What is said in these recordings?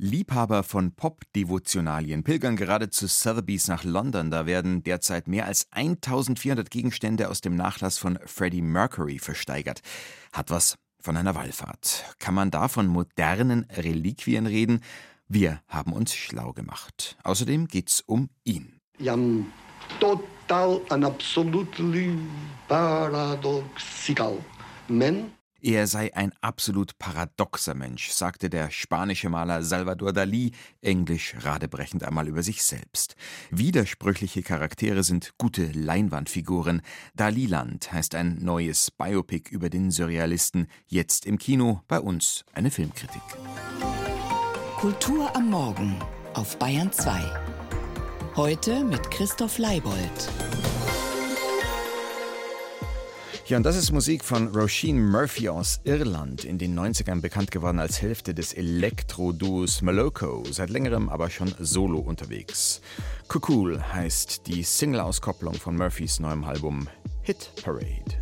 Liebhaber von Pop-Devotionalien pilgern gerade zu Sotheby's nach London. Da werden derzeit mehr als 1400 Gegenstände aus dem Nachlass von Freddie Mercury versteigert. Hat was von einer Wallfahrt. Kann man da von modernen Reliquien reden? Wir haben uns schlau gemacht. Außerdem geht's um ihn. Jam total and absolutely paradoxical man er sei ein absolut paradoxer Mensch, sagte der spanische Maler Salvador Dalí, englisch radebrechend einmal über sich selbst. Widersprüchliche Charaktere sind gute Leinwandfiguren. Daliland heißt ein neues Biopic über den Surrealisten, jetzt im Kino, bei uns eine Filmkritik. Kultur am Morgen auf Bayern 2. Heute mit Christoph Leibold. Ja, und das ist Musik von Roisin Murphy aus Irland, in den 90ern bekannt geworden als Hälfte des Elektro-Duos Maloko, seit längerem aber schon solo unterwegs. Cool heißt die Single-Auskopplung von Murphys neuem Album Hit Parade.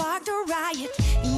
sparked a riot.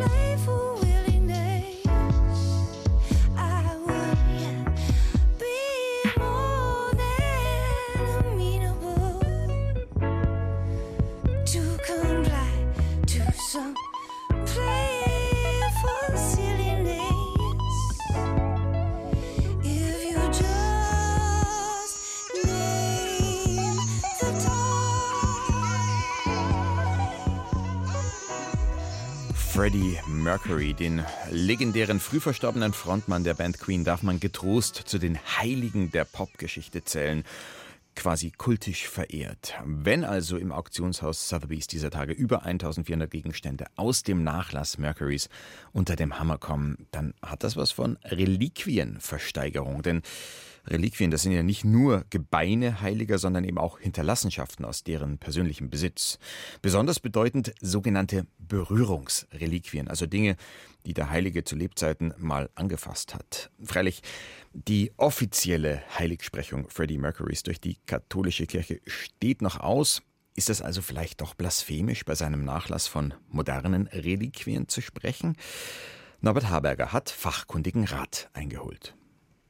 Freddie Mercury, den legendären früh verstorbenen Frontmann der Band Queen, darf man getrost zu den Heiligen der Popgeschichte zählen quasi kultisch verehrt. Wenn also im Auktionshaus Sotheby's dieser Tage über 1400 Gegenstände aus dem Nachlass Mercurys unter dem Hammer kommen, dann hat das was von Reliquienversteigerung. Denn Reliquien, das sind ja nicht nur Gebeine Heiliger, sondern eben auch Hinterlassenschaften aus deren persönlichem Besitz. Besonders bedeutend sogenannte Berührungsreliquien, also Dinge, die der Heilige zu Lebzeiten mal angefasst hat. Freilich, die offizielle Heiligsprechung Freddie Mercurys durch die katholische Kirche steht noch aus. Ist es also vielleicht doch blasphemisch, bei seinem Nachlass von modernen Reliquien zu sprechen? Norbert Haberger hat fachkundigen Rat eingeholt.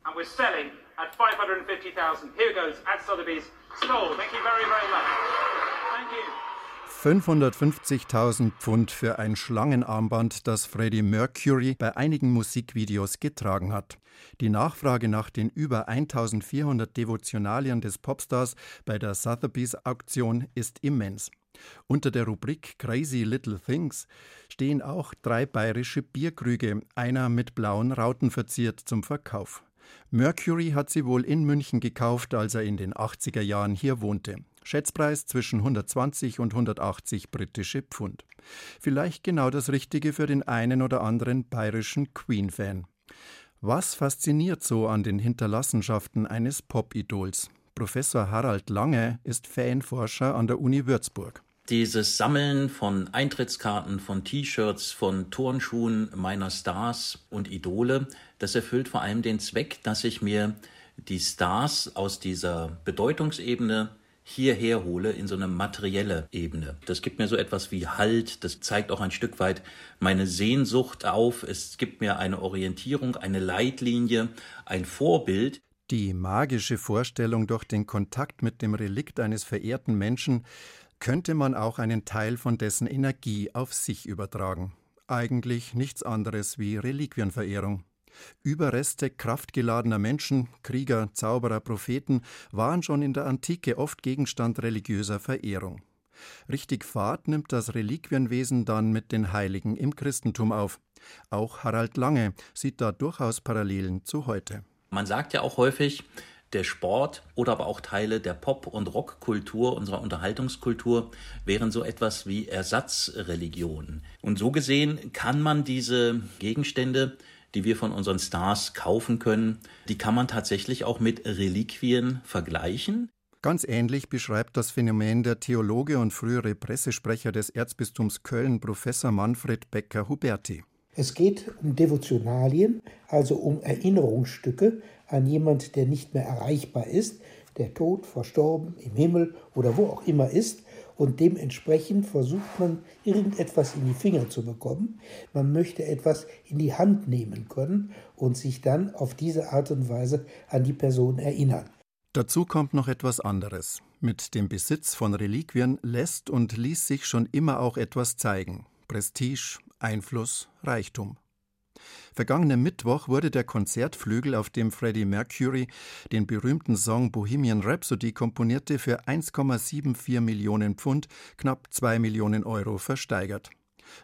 And we're selling at 550,000. Here goes at Sotheby's. Stole. Thank you very, very much. Thank you. 550.000 Pfund für ein Schlangenarmband, das Freddie Mercury bei einigen Musikvideos getragen hat. Die Nachfrage nach den über 1400 Devotionalien des Popstars bei der Sotheby's Auktion ist immens. Unter der Rubrik Crazy Little Things stehen auch drei bayerische Bierkrüge, einer mit blauen Rauten verziert, zum Verkauf. Mercury hat sie wohl in München gekauft, als er in den 80er Jahren hier wohnte. Schätzpreis zwischen 120 und 180 britische Pfund. Vielleicht genau das Richtige für den einen oder anderen bayerischen Queen-Fan. Was fasziniert so an den Hinterlassenschaften eines Pop-Idols? Professor Harald Lange ist Fanforscher an der Uni Würzburg. Dieses Sammeln von Eintrittskarten, von T-Shirts, von Turnschuhen meiner Stars und Idole, das erfüllt vor allem den Zweck, dass ich mir die Stars aus dieser Bedeutungsebene hierher hole in so eine materielle Ebene. Das gibt mir so etwas wie Halt, das zeigt auch ein Stück weit meine Sehnsucht auf, es gibt mir eine Orientierung, eine Leitlinie, ein Vorbild. Die magische Vorstellung durch den Kontakt mit dem Relikt eines verehrten Menschen könnte man auch einen Teil von dessen Energie auf sich übertragen. Eigentlich nichts anderes wie Reliquienverehrung. Überreste kraftgeladener Menschen, Krieger, Zauberer, Propheten waren schon in der Antike oft Gegenstand religiöser Verehrung. Richtig Fahrt nimmt das Reliquienwesen dann mit den Heiligen im Christentum auf. Auch Harald Lange sieht da durchaus Parallelen zu heute. Man sagt ja auch häufig, der Sport oder aber auch Teile der Pop- und Rockkultur, unserer Unterhaltungskultur, wären so etwas wie Ersatzreligionen. Und so gesehen kann man diese Gegenstände die wir von unseren Stars kaufen können, die kann man tatsächlich auch mit Reliquien vergleichen. Ganz ähnlich beschreibt das Phänomen der Theologe und frühere Pressesprecher des Erzbistums Köln, Professor Manfred Becker-Huberti. Es geht um Devotionalien, also um Erinnerungsstücke an jemand, der nicht mehr erreichbar ist, der tot, verstorben, im Himmel oder wo auch immer ist und dementsprechend versucht man irgendetwas in die Finger zu bekommen. Man möchte etwas in die Hand nehmen können und sich dann auf diese Art und Weise an die Person erinnern. Dazu kommt noch etwas anderes. Mit dem Besitz von Reliquien lässt und ließ sich schon immer auch etwas zeigen. Prestige, Einfluss, Reichtum. Vergangenen Mittwoch wurde der Konzertflügel, auf dem Freddie Mercury den berühmten Song Bohemian Rhapsody komponierte, für 1,74 Millionen Pfund, knapp 2 Millionen Euro versteigert.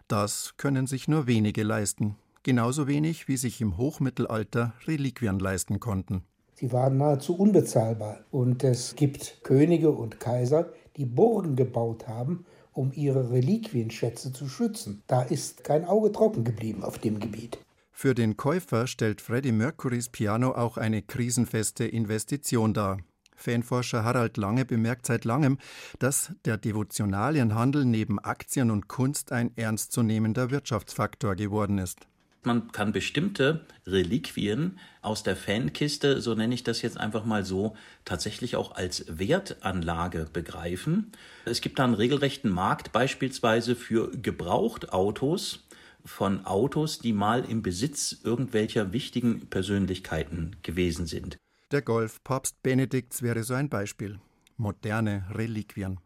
Das können sich nur wenige leisten, genauso wenig wie sich im Hochmittelalter Reliquien leisten konnten. Sie waren nahezu unbezahlbar und es gibt Könige und Kaiser, die Burgen gebaut haben, um ihre Reliquienschätze zu schützen. Da ist kein Auge trocken geblieben auf dem Gebiet. Für den Käufer stellt Freddie Mercurys Piano auch eine krisenfeste Investition dar. Fanforscher Harald Lange bemerkt seit langem, dass der Devotionalienhandel neben Aktien und Kunst ein ernstzunehmender Wirtschaftsfaktor geworden ist. Man kann bestimmte Reliquien aus der Fankiste, so nenne ich das jetzt einfach mal so, tatsächlich auch als Wertanlage begreifen. Es gibt da einen regelrechten Markt beispielsweise für Gebrauchtautos, von Autos, die mal im Besitz irgendwelcher wichtigen Persönlichkeiten gewesen sind. Der Golf Papst Benedikts wäre so ein Beispiel. Moderne Reliquien.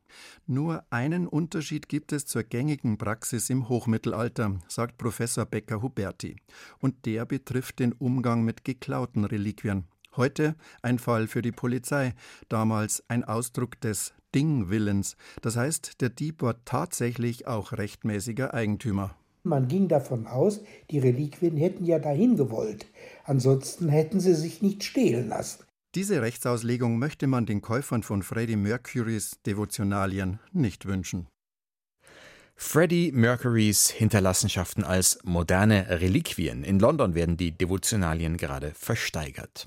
Nur einen Unterschied gibt es zur gängigen Praxis im Hochmittelalter, sagt Professor Becker Huberti. Und der betrifft den Umgang mit geklauten Reliquien. Heute ein Fall für die Polizei, damals ein Ausdruck des Dingwillens. Das heißt, der Dieb war tatsächlich auch rechtmäßiger Eigentümer. Man ging davon aus, die Reliquien hätten ja dahin gewollt. Ansonsten hätten sie sich nicht stehlen lassen. Diese Rechtsauslegung möchte man den Käufern von Freddie Mercurys Devotionalien nicht wünschen. Freddie Mercurys Hinterlassenschaften als moderne Reliquien. In London werden die Devotionalien gerade versteigert.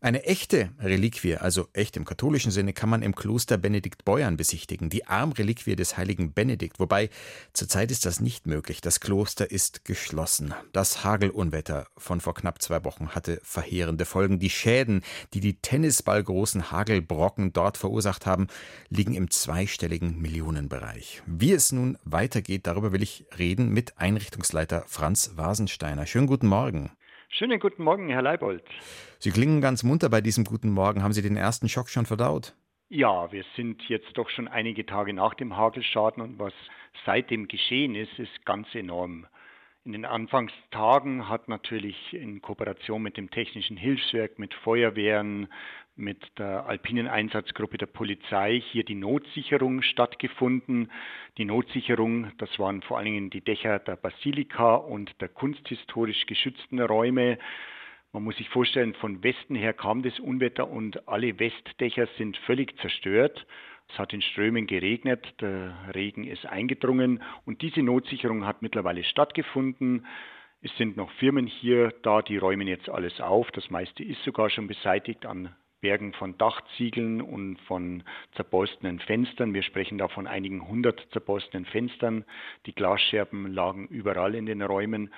Eine echte Reliquie, also echt im katholischen Sinne, kann man im Kloster Benedikt Beuern besichtigen, die Armreliquie des heiligen Benedikt, wobei zurzeit ist das nicht möglich. Das Kloster ist geschlossen. Das Hagelunwetter von vor knapp zwei Wochen hatte verheerende Folgen. Die Schäden, die die tennisballgroßen Hagelbrocken dort verursacht haben, liegen im zweistelligen Millionenbereich. Wie es nun weitergeht, darüber will ich reden mit Einrichtungsleiter Franz Wasensteiner. Schönen guten Morgen. Schönen guten Morgen, Herr Leibold. Sie klingen ganz munter bei diesem guten Morgen. Haben Sie den ersten Schock schon verdaut? Ja, wir sind jetzt doch schon einige Tage nach dem Hagelschaden und was seitdem geschehen ist, ist ganz enorm. In den Anfangstagen hat natürlich in Kooperation mit dem Technischen Hilfswerk, mit Feuerwehren, mit der alpinen Einsatzgruppe der Polizei hier die Notsicherung stattgefunden. Die Notsicherung, das waren vor allen Dingen die Dächer der Basilika und der kunsthistorisch geschützten Räume. Man muss sich vorstellen, von Westen her kam das Unwetter und alle Westdächer sind völlig zerstört. Es hat in Strömen geregnet, der Regen ist eingedrungen und diese Notsicherung hat mittlerweile stattgefunden. Es sind noch Firmen hier da, die räumen jetzt alles auf. Das meiste ist sogar schon beseitigt an Bergen von Dachziegeln und von zerborstenen Fenstern. Wir sprechen da von einigen hundert zerborstenen Fenstern. Die Glasscherben lagen überall in den Räumen.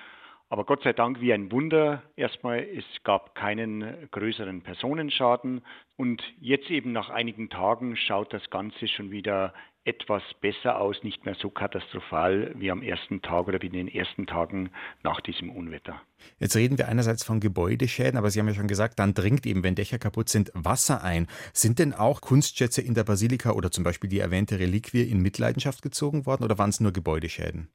Aber Gott sei Dank wie ein Wunder. Erstmal, es gab keinen größeren Personenschaden. Und jetzt eben nach einigen Tagen schaut das Ganze schon wieder etwas besser aus, nicht mehr so katastrophal wie am ersten Tag oder wie in den ersten Tagen nach diesem Unwetter. Jetzt reden wir einerseits von Gebäudeschäden, aber Sie haben ja schon gesagt, dann dringt eben, wenn Dächer kaputt sind, Wasser ein. Sind denn auch Kunstschätze in der Basilika oder zum Beispiel die erwähnte Reliquie in Mitleidenschaft gezogen worden oder waren es nur Gebäudeschäden?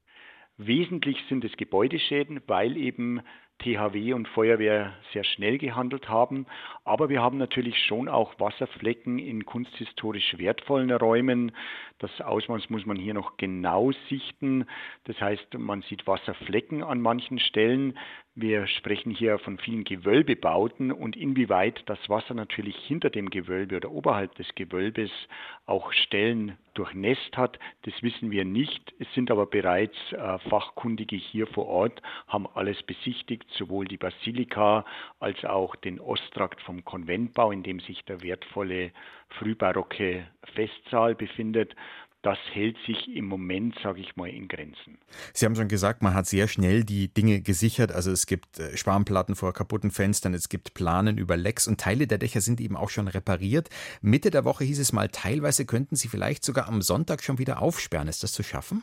Wesentlich sind es Gebäudeschäden, weil eben THW und Feuerwehr sehr schnell gehandelt haben. Aber wir haben natürlich schon auch Wasserflecken in kunsthistorisch wertvollen Räumen. Das Ausmaß muss man hier noch genau sichten. Das heißt, man sieht Wasserflecken an manchen Stellen. Wir sprechen hier von vielen Gewölbebauten und inwieweit das Wasser natürlich hinter dem Gewölbe oder oberhalb des Gewölbes auch Stellen durchnässt hat, das wissen wir nicht. Es sind aber bereits äh, Fachkundige hier vor Ort, haben alles besichtigt, sowohl die Basilika als auch den Osttrakt vom Konventbau, in dem sich der wertvolle frühbarocke Festsaal befindet das hält sich im Moment, sage ich mal, in Grenzen. Sie haben schon gesagt, man hat sehr schnell die Dinge gesichert. Also es gibt äh, Spanplatten vor kaputten Fenstern, es gibt Planen über Lecks und Teile der Dächer sind eben auch schon repariert. Mitte der Woche hieß es mal, teilweise könnten sie vielleicht sogar am Sonntag schon wieder aufsperren. Ist das zu schaffen?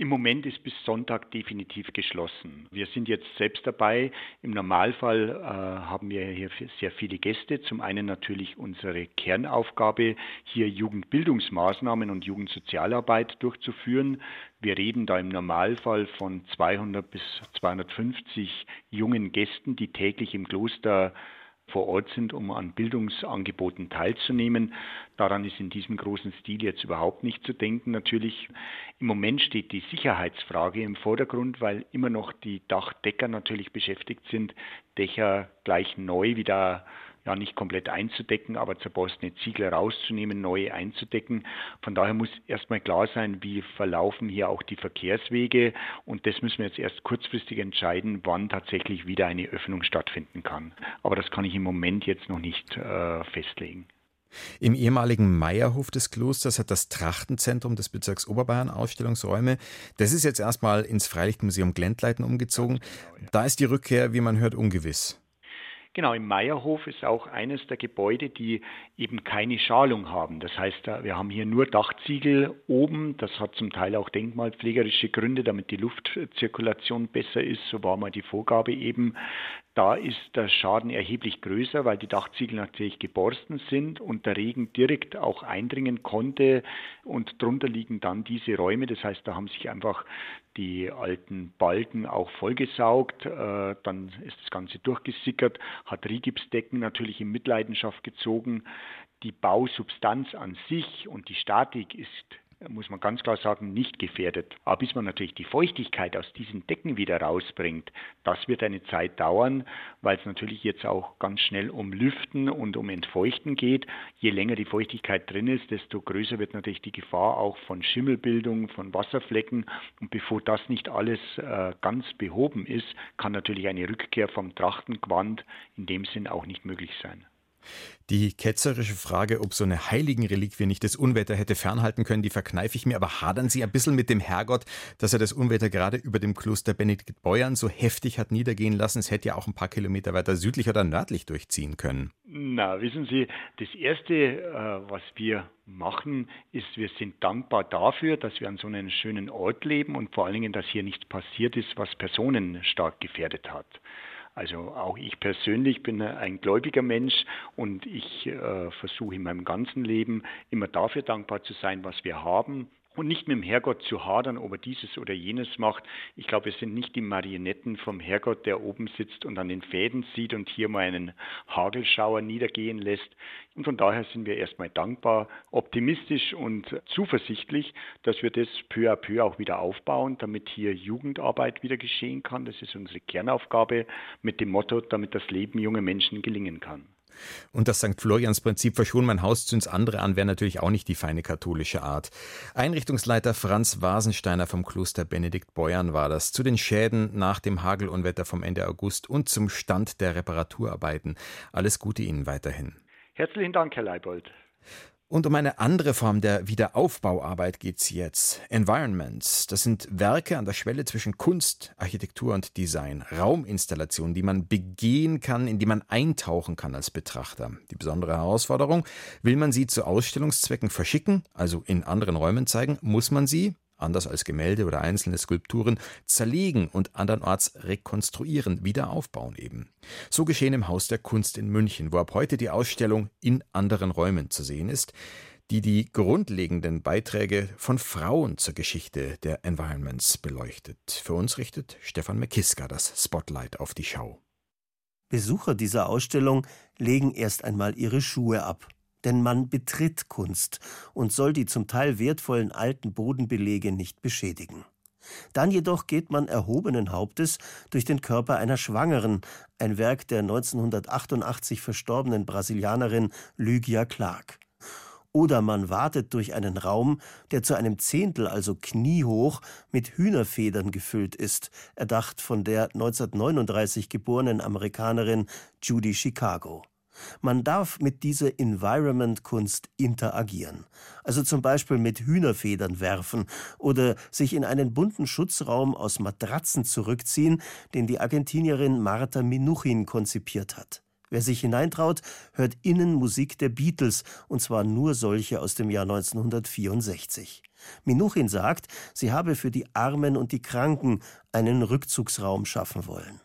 Im Moment ist bis Sonntag definitiv geschlossen. Wir sind jetzt selbst dabei. Im Normalfall äh, haben wir hier sehr viele Gäste. Zum einen natürlich unsere Kernaufgabe, hier Jugendbildungsmaßnahmen und Jugendsozialarbeit durchzuführen. Wir reden da im Normalfall von 200 bis 250 jungen Gästen, die täglich im Kloster vor Ort sind, um an Bildungsangeboten teilzunehmen. Daran ist in diesem großen Stil jetzt überhaupt nicht zu denken. Natürlich im Moment steht die Sicherheitsfrage im Vordergrund, weil immer noch die Dachdecker natürlich beschäftigt sind, Dächer gleich neu wieder ja nicht komplett einzudecken, aber zerborstene Ziegel rauszunehmen, neue einzudecken. Von daher muss erstmal klar sein, wie verlaufen hier auch die Verkehrswege und das müssen wir jetzt erst kurzfristig entscheiden, wann tatsächlich wieder eine Öffnung stattfinden kann. Aber das kann ich im Moment jetzt noch nicht äh, festlegen. Im ehemaligen Meierhof des Klosters hat das Trachtenzentrum des Bezirks Oberbayern Ausstellungsräume. Das ist jetzt erstmal ins Freilichtmuseum Glendleiten umgezogen. Da ist die Rückkehr, wie man hört, ungewiss. Genau, im Meierhof ist auch eines der Gebäude, die eben keine Schalung haben. Das heißt, wir haben hier nur Dachziegel oben. Das hat zum Teil auch denkmalpflegerische Gründe, damit die Luftzirkulation besser ist. So war mal die Vorgabe eben. Da ist der Schaden erheblich größer, weil die Dachziegel natürlich geborsten sind und der Regen direkt auch eindringen konnte. Und drunter liegen dann diese Räume. Das heißt, da haben sich einfach die alten Balken auch vollgesaugt. Äh, dann ist das Ganze durchgesickert, hat Rigipsdecken natürlich in Mitleidenschaft gezogen. Die Bausubstanz an sich und die Statik ist muss man ganz klar sagen, nicht gefährdet. Aber bis man natürlich die Feuchtigkeit aus diesen Decken wieder rausbringt, das wird eine Zeit dauern, weil es natürlich jetzt auch ganz schnell um Lüften und um Entfeuchten geht. Je länger die Feuchtigkeit drin ist, desto größer wird natürlich die Gefahr auch von Schimmelbildung, von Wasserflecken. Und bevor das nicht alles äh, ganz behoben ist, kann natürlich eine Rückkehr vom Trachtenquant in dem Sinn auch nicht möglich sein. Die ketzerische Frage, ob so eine heiligen Reliquie nicht das Unwetter hätte fernhalten können, die verkneife ich mir, aber hadern Sie ein bisschen mit dem Herrgott, dass er das Unwetter gerade über dem Kloster Benedikt Beuern so heftig hat niedergehen lassen. Es hätte ja auch ein paar Kilometer weiter südlich oder nördlich durchziehen können. Na, wissen Sie, das Erste, äh, was wir machen, ist, wir sind dankbar dafür, dass wir an so einem schönen Ort leben und vor allen Dingen, dass hier nichts passiert ist, was Personen stark gefährdet hat. Also auch ich persönlich bin ein gläubiger Mensch und ich äh, versuche in meinem ganzen Leben immer dafür dankbar zu sein, was wir haben und nicht mit dem Herrgott zu hadern, ob er dieses oder jenes macht. Ich glaube, wir sind nicht die Marionetten vom Herrgott, der oben sitzt und an den Fäden sieht und hier mal einen Hagelschauer niedergehen lässt. Und von daher sind wir erstmal dankbar, optimistisch und zuversichtlich, dass wir das peu à peu auch wieder aufbauen, damit hier Jugendarbeit wieder geschehen kann. Das ist unsere Kernaufgabe mit dem Motto, damit das Leben junger Menschen gelingen kann. Und das St. Florians Prinzip verschon mein Haus zünds andere an, wäre natürlich auch nicht die feine katholische Art. Einrichtungsleiter Franz Wasensteiner vom Kloster Benedikt Beuern war das. Zu den Schäden nach dem Hagelunwetter vom Ende August und zum Stand der Reparaturarbeiten. Alles Gute Ihnen weiterhin. Herzlichen Dank, Herr Leibold. Und um eine andere Form der Wiederaufbauarbeit geht's jetzt. Environments, das sind Werke an der Schwelle zwischen Kunst, Architektur und Design. Rauminstallationen, die man begehen kann, in die man eintauchen kann als Betrachter. Die besondere Herausforderung, will man sie zu Ausstellungszwecken verschicken, also in anderen Räumen zeigen, muss man sie, anders als Gemälde oder einzelne Skulpturen, zerlegen und andernorts rekonstruieren, wieder aufbauen eben. So geschehen im Haus der Kunst in München, wo ab heute die Ausstellung in anderen Räumen zu sehen ist, die die grundlegenden Beiträge von Frauen zur Geschichte der Environments beleuchtet. Für uns richtet Stefan McKiska das Spotlight auf die Schau. Besucher dieser Ausstellung legen erst einmal ihre Schuhe ab denn man betritt Kunst und soll die zum Teil wertvollen alten Bodenbelege nicht beschädigen. Dann jedoch geht man erhobenen Hauptes durch den Körper einer Schwangeren, ein Werk der 1988 verstorbenen Brasilianerin Lygia Clark. Oder man wartet durch einen Raum, der zu einem Zehntel, also kniehoch, mit Hühnerfedern gefüllt ist, erdacht von der 1939 geborenen Amerikanerin Judy Chicago. Man darf mit dieser Environment-Kunst interagieren, also zum Beispiel mit Hühnerfedern werfen oder sich in einen bunten Schutzraum aus Matratzen zurückziehen, den die Argentinierin Marta Minuchin konzipiert hat. Wer sich hineintraut, hört innen Musik der Beatles, und zwar nur solche aus dem Jahr 1964. Minuchin sagt, sie habe für die Armen und die Kranken einen Rückzugsraum schaffen wollen.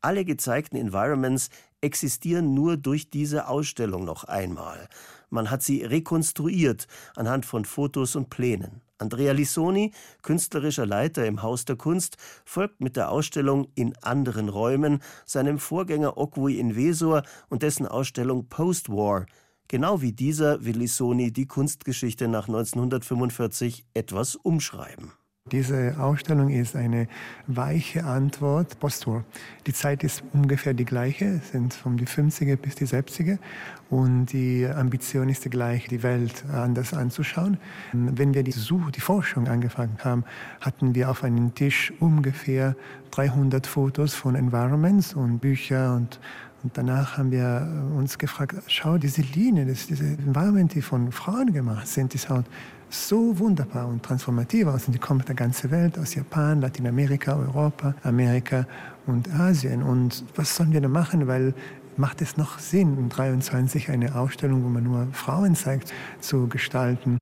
Alle gezeigten Environments existieren nur durch diese Ausstellung noch einmal. Man hat sie rekonstruiert anhand von Fotos und Plänen. Andrea Lissoni, künstlerischer Leiter im Haus der Kunst, folgt mit der Ausstellung in anderen Räumen seinem Vorgänger Okwi Invesor und dessen Ausstellung Post-War. Genau wie dieser will Lissoni die Kunstgeschichte nach 1945 etwas umschreiben. Diese Ausstellung ist eine weiche Antwort postwar. Die Zeit ist ungefähr die gleiche, sind von die 50er bis die 70er und die Ambition ist die gleiche, die Welt anders anzuschauen. Wenn wir die Suche, die Forschung angefangen haben, hatten wir auf einem Tisch ungefähr 300 Fotos von Environments und Bücher und und danach haben wir uns gefragt, schau, diese Linie, das, diese Environment, die von Frauen gemacht sind, die schaut so wunderbar und transformativ aus. Und die kommen aus der ganzen Welt, aus Japan, Lateinamerika, Europa, Amerika und Asien. Und was sollen wir da machen? Weil macht es noch Sinn, in 23 eine Ausstellung, wo man nur Frauen zeigt, zu gestalten?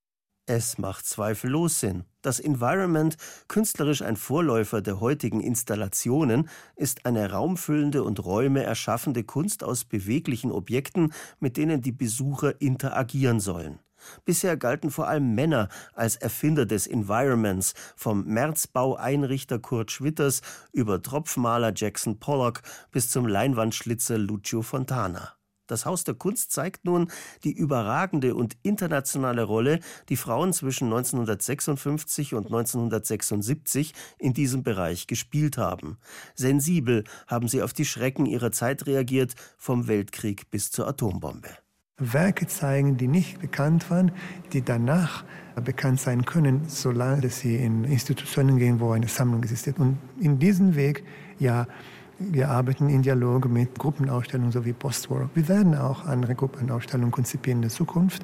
Es macht zweifellos Sinn. Das Environment, künstlerisch ein Vorläufer der heutigen Installationen, ist eine raumfüllende und Räume erschaffende Kunst aus beweglichen Objekten, mit denen die Besucher interagieren sollen. Bisher galten vor allem Männer als Erfinder des Environments, vom Märzbau-Einrichter Kurt Schwitters über Tropfmaler Jackson Pollock bis zum Leinwandschlitzer Lucio Fontana. Das Haus der Kunst zeigt nun die überragende und internationale Rolle, die Frauen zwischen 1956 und 1976 in diesem Bereich gespielt haben. Sensibel haben sie auf die Schrecken ihrer Zeit reagiert, vom Weltkrieg bis zur Atombombe. Werke zeigen, die nicht bekannt waren, die danach bekannt sein können, solange sie in Institutionen gehen, wo eine Sammlung existiert. Und in diesem Weg, ja, wir arbeiten in Dialog mit Gruppenausstellungen sowie Postwar. Wir werden auch andere Gruppenausstellungen konzipieren in der Zukunft.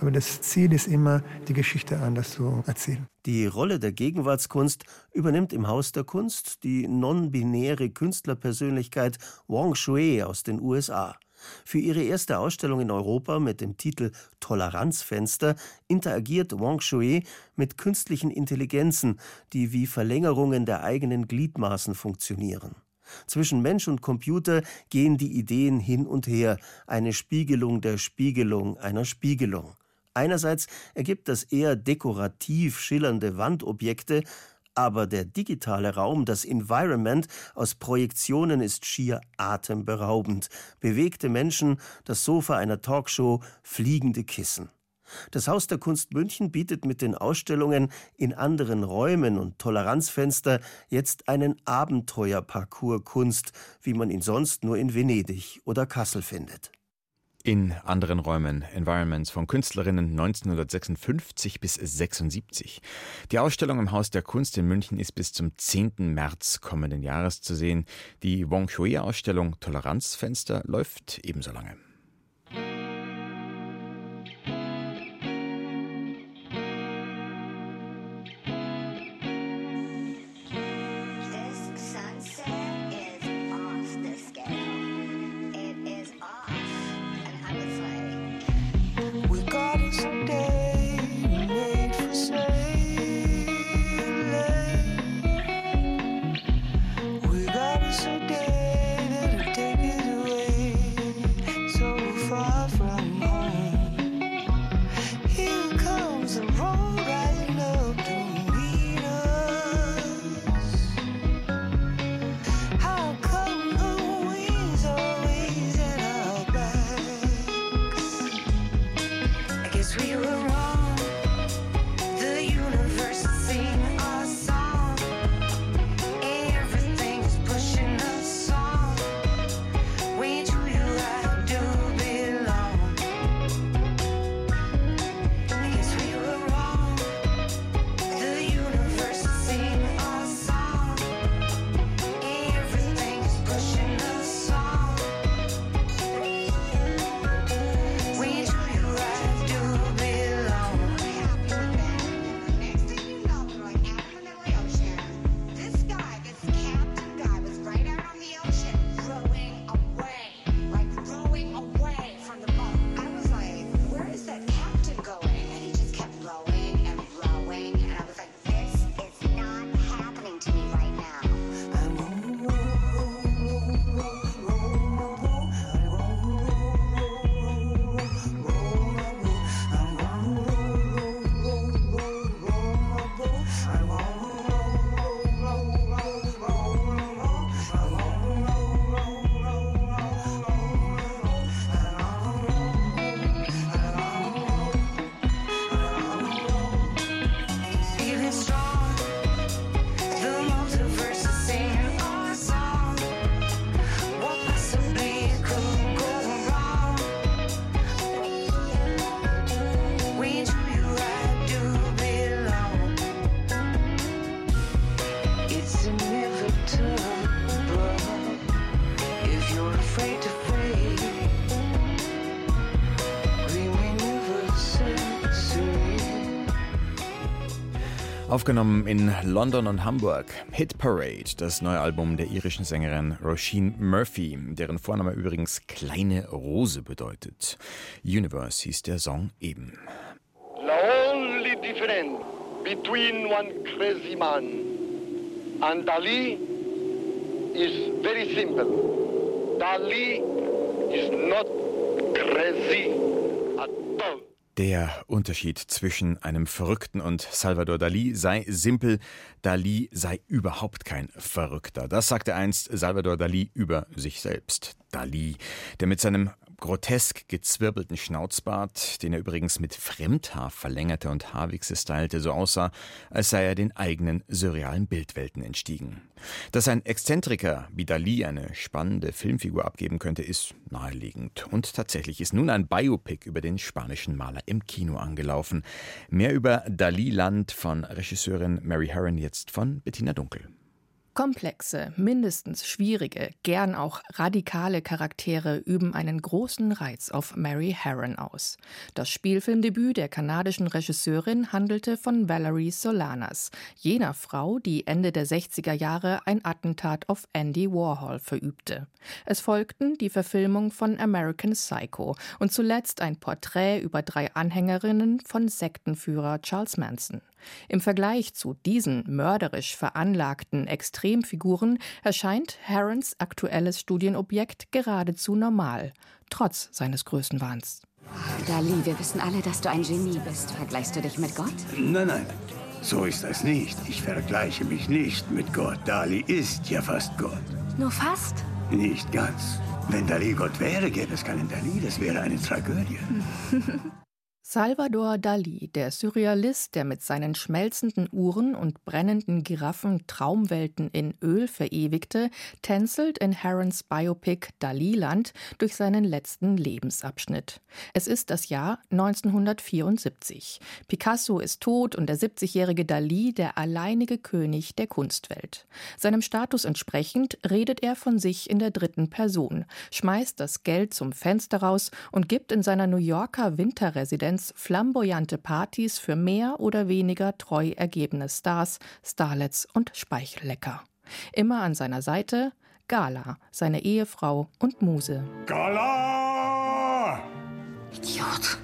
Aber das Ziel ist immer, die Geschichte anders zu erzählen. Die Rolle der Gegenwartskunst übernimmt im Haus der Kunst die non-binäre Künstlerpersönlichkeit Wang Shui aus den USA. Für ihre erste Ausstellung in Europa mit dem Titel Toleranzfenster interagiert Wang Shui mit künstlichen Intelligenzen, die wie Verlängerungen der eigenen Gliedmaßen funktionieren. Zwischen Mensch und Computer gehen die Ideen hin und her, eine Spiegelung der Spiegelung einer Spiegelung. Einerseits ergibt das eher dekorativ schillernde Wandobjekte, aber der digitale Raum, das Environment aus Projektionen ist schier atemberaubend. Bewegte Menschen, das Sofa einer Talkshow, fliegende Kissen. Das Haus der Kunst München bietet mit den Ausstellungen in anderen Räumen und Toleranzfenster jetzt einen Abenteuerparcours Kunst, wie man ihn sonst nur in Venedig oder Kassel findet. In anderen Räumen, Environments von Künstlerinnen 1956 bis 76. Die Ausstellung im Haus der Kunst in München ist bis zum 10. März kommenden Jahres zu sehen. Die Wong Shui-Ausstellung Toleranzfenster läuft ebenso lange. Aufgenommen in London und Hamburg. Hit Parade, das neue Album der irischen Sängerin Roisin Murphy, deren Vorname übrigens Kleine Rose bedeutet. Universe hieß der Song eben. The only difference between one crazy man and Dali is very simple. Dali is not crazy at all. Der Unterschied zwischen einem Verrückten und Salvador Dali sei simpel, Dali sei überhaupt kein Verrückter. Das sagte einst Salvador Dali über sich selbst. Dali, der mit seinem grotesk gezwirbelten Schnauzbart, den er übrigens mit Fremdhaar verlängerte und Haarwichse stylte, so aussah, als sei er den eigenen surrealen Bildwelten entstiegen. Dass ein Exzentriker wie Dali eine spannende Filmfigur abgeben könnte, ist naheliegend. Und tatsächlich ist nun ein Biopic über den spanischen Maler im Kino angelaufen. Mehr über Dali-Land von Regisseurin Mary Herron jetzt von Bettina Dunkel. Komplexe, mindestens schwierige, gern auch radikale Charaktere üben einen großen Reiz auf Mary Harron aus. Das Spielfilmdebüt der kanadischen Regisseurin handelte von Valerie Solanas, jener Frau, die Ende der 60er Jahre ein Attentat auf Andy Warhol verübte. Es folgten die Verfilmung von American Psycho und zuletzt ein Porträt über drei Anhängerinnen von Sektenführer Charles Manson. Im Vergleich zu diesen mörderisch veranlagten Extremfiguren erscheint Herons aktuelles Studienobjekt geradezu normal, trotz seines Größenwahns. Dali, wir wissen alle, dass du ein Genie bist. Vergleichst du dich mit Gott? Nein, nein. So ist das nicht. Ich vergleiche mich nicht mit Gott. Dali ist ja fast Gott. Nur fast? Nicht ganz. Wenn Dali Gott wäre, gäbe es keinen Dali. Das wäre eine Tragödie. Salvador Dali, der Surrealist, der mit seinen schmelzenden Uhren und brennenden Giraffen Traumwelten in Öl verewigte, tänzelt in Herons Biopic Daliland durch seinen letzten Lebensabschnitt. Es ist das Jahr 1974. Picasso ist tot und der 70-jährige Dali der alleinige König der Kunstwelt. Seinem Status entsprechend redet er von sich in der dritten Person, schmeißt das Geld zum Fenster raus und gibt in seiner New Yorker Winterresidenz Events flamboyante Partys für mehr oder weniger treu ergebene Stars, Starlets und Speichellecker. Immer an seiner Seite Gala, seine Ehefrau und Muse. Gala! Idiot!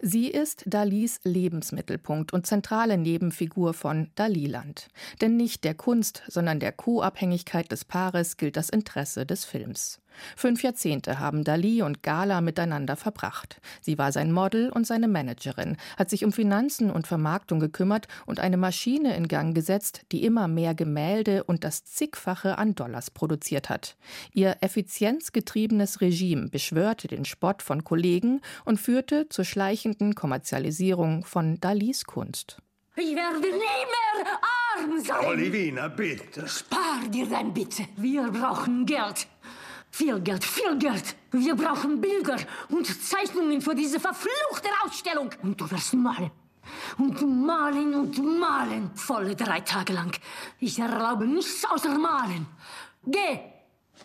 Sie ist Dalis Lebensmittelpunkt und zentrale Nebenfigur von Daliland. Denn nicht der Kunst, sondern der Co-Abhängigkeit des Paares gilt das Interesse des Films. Fünf Jahrzehnte haben Dali und Gala miteinander verbracht. Sie war sein Model und seine Managerin, hat sich um Finanzen und Vermarktung gekümmert und eine Maschine in Gang gesetzt, die immer mehr Gemälde und das zigfache an Dollars produziert hat. Ihr effizienzgetriebenes Regime beschwörte den Spott von Kollegen und führte zur schleichenden Kommerzialisierung von Dalis Kunst. Ich werde nie mehr arm sein. Olivina, bitte. Spar dir dein Bitte. Wir brauchen Geld. Viel Geld, viel Geld. Wir brauchen Bilder und Zeichnungen für diese verfluchte Ausstellung. Und du wirst malen. Und malen und malen. Volle drei Tage lang. Ich erlaube nichts außer malen. Geh,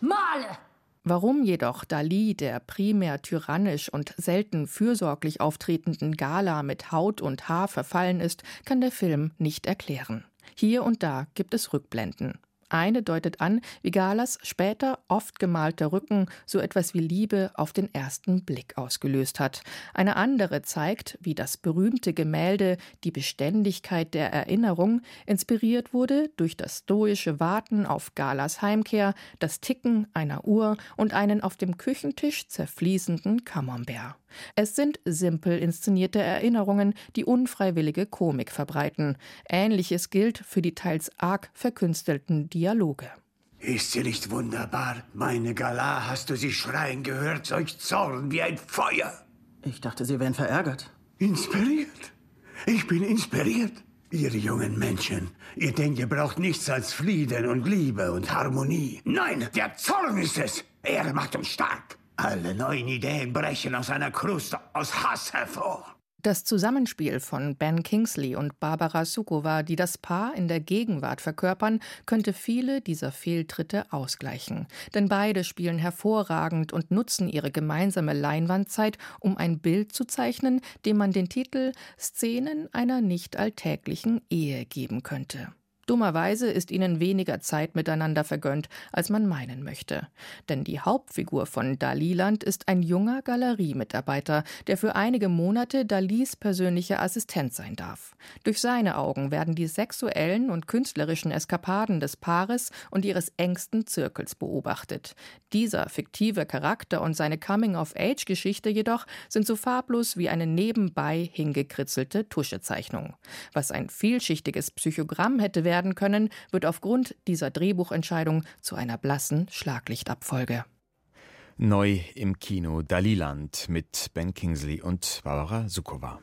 male. Warum jedoch Dali der primär tyrannisch und selten fürsorglich auftretenden Gala mit Haut und Haar verfallen ist, kann der Film nicht erklären. Hier und da gibt es Rückblenden. Eine deutet an, wie Galas später oft gemalter Rücken so etwas wie Liebe auf den ersten Blick ausgelöst hat. Eine andere zeigt, wie das berühmte Gemälde Die Beständigkeit der Erinnerung inspiriert wurde durch das stoische Warten auf Galas Heimkehr, das Ticken einer Uhr und einen auf dem Küchentisch zerfließenden Camembert. Es sind simpel inszenierte Erinnerungen, die unfreiwillige Komik verbreiten. Ähnliches gilt für die teils arg verkünstelten Dialoge. Ist sie nicht wunderbar? Meine Gala, hast du sie schreien gehört? Solch Zorn wie ein Feuer. Ich dachte, Sie wären verärgert. Inspiriert? Ich bin inspiriert. Ihr jungen Menschen, ihr denkt, ihr braucht nichts als Frieden und Liebe und Harmonie. Nein, der Zorn ist es. Er macht uns stark. Alle neuen Ideen brechen aus einer Kruste aus Hass hervor. Das Zusammenspiel von Ben Kingsley und Barbara Sukowa, die das Paar in der Gegenwart verkörpern, könnte viele dieser Fehltritte ausgleichen. Denn beide spielen hervorragend und nutzen ihre gemeinsame Leinwandzeit, um ein Bild zu zeichnen, dem man den Titel Szenen einer nicht alltäglichen Ehe geben könnte. Dummerweise ist ihnen weniger Zeit miteinander vergönnt, als man meinen möchte. Denn die Hauptfigur von Daliland ist ein junger Galeriemitarbeiter, der für einige Monate Dalis persönlicher Assistent sein darf. Durch seine Augen werden die sexuellen und künstlerischen Eskapaden des Paares und ihres engsten Zirkels beobachtet. Dieser fiktive Charakter und seine Coming-of-Age-Geschichte jedoch sind so farblos wie eine nebenbei hingekritzelte Tuschezeichnung. Was ein vielschichtiges Psychogramm hätte werden werden können, wird aufgrund dieser Drehbuchentscheidung zu einer blassen Schlaglichtabfolge. Neu im Kino Daliland mit Ben Kingsley und Barbara Sukowa.